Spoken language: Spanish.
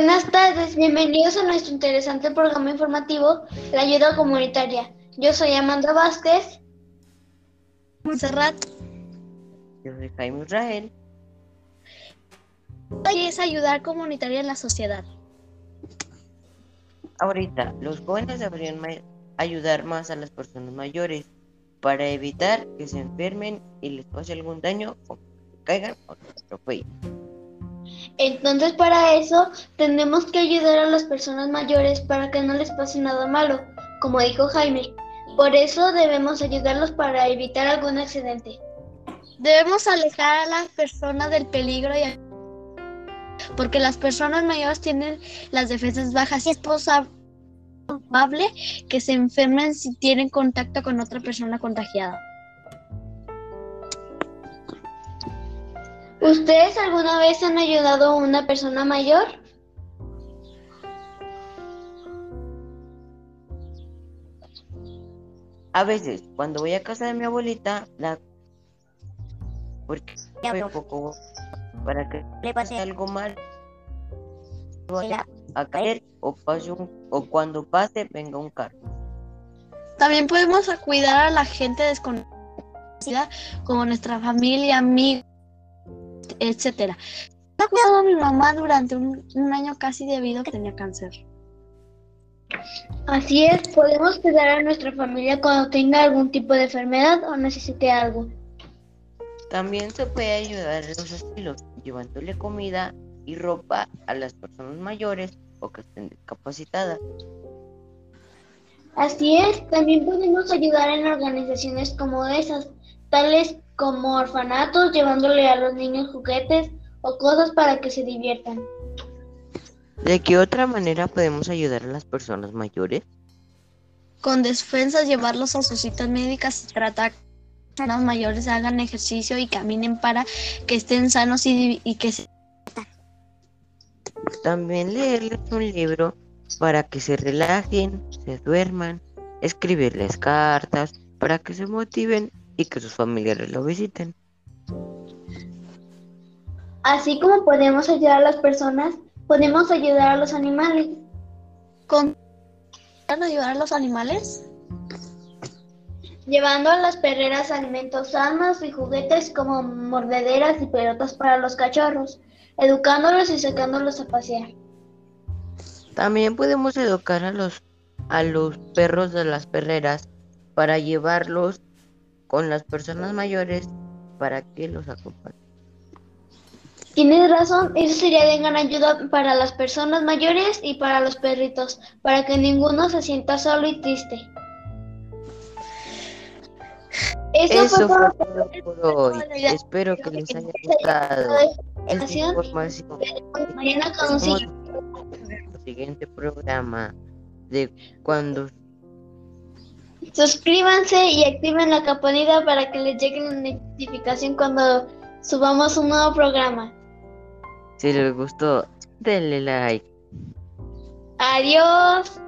Buenas tardes, bienvenidos a nuestro interesante programa informativo, La Ayuda Comunitaria. Yo soy Amanda Vázquez. Montserrat. Yo soy Jaime Israel. Hoy es ayudar comunitaria en la sociedad. Ahorita, los jóvenes deberían ayudar más a las personas mayores para evitar que se enfermen y les pase algún daño o que caigan o se atropellen. Entonces para eso tenemos que ayudar a las personas mayores para que no les pase nada malo, como dijo Jaime. Por eso debemos ayudarlos para evitar algún accidente. Debemos alejar a las personas del peligro y porque las personas mayores tienen las defensas bajas y es probable que se enfermen si tienen contacto con otra persona contagiada. ¿Ustedes alguna vez han ayudado a una persona mayor? A veces, cuando voy a casa de mi abuelita, la porque un poco para que le pase algo mal vaya a caer o pase o cuando pase venga un carro. También podemos cuidar a la gente desconocida como nuestra familia, amigos, etcétera. He cuidado a mi mamá durante un, un año casi debido a que tenía cáncer. Así es, podemos cuidar a nuestra familia cuando tenga algún tipo de enfermedad o necesite algo. También se puede ayudar a los estilos, llevándole comida y ropa a las personas mayores o que estén discapacitadas. Así es, también podemos ayudar en organizaciones como esas, tales como orfanatos, llevándole a los niños juguetes o cosas para que se diviertan. ¿De qué otra manera podemos ayudar a las personas mayores? Con defensas, llevarlos a sus citas médicas y tratar que las personas mayores hagan ejercicio y caminen para que estén sanos y, y que se... También leerles un libro para que se relajen, se duerman, escribirles cartas para que se motiven y que sus familiares lo visiten. Así como podemos ayudar a las personas, podemos ayudar a los animales. ¿Con ayudar a los animales? Llevando a las perreras alimentos sanos y juguetes como mordederas y pelotas para los cachorros, educándolos y sacándolos a pasear. También podemos educar a los a los perros de las perreras para llevarlos con las personas mayores para que los acompañen. Tienes razón, eso sería de gran ayuda para las personas mayores y para los perritos, para que ninguno se sienta solo y triste. Eso, fue, todo por hoy. Espero que les haya gustado esta información. Mañana con el siguiente programa de cuando Suscríbanse y activen la campanita para que les llegue la notificación cuando subamos un nuevo programa. Si les gustó, denle like. Adiós.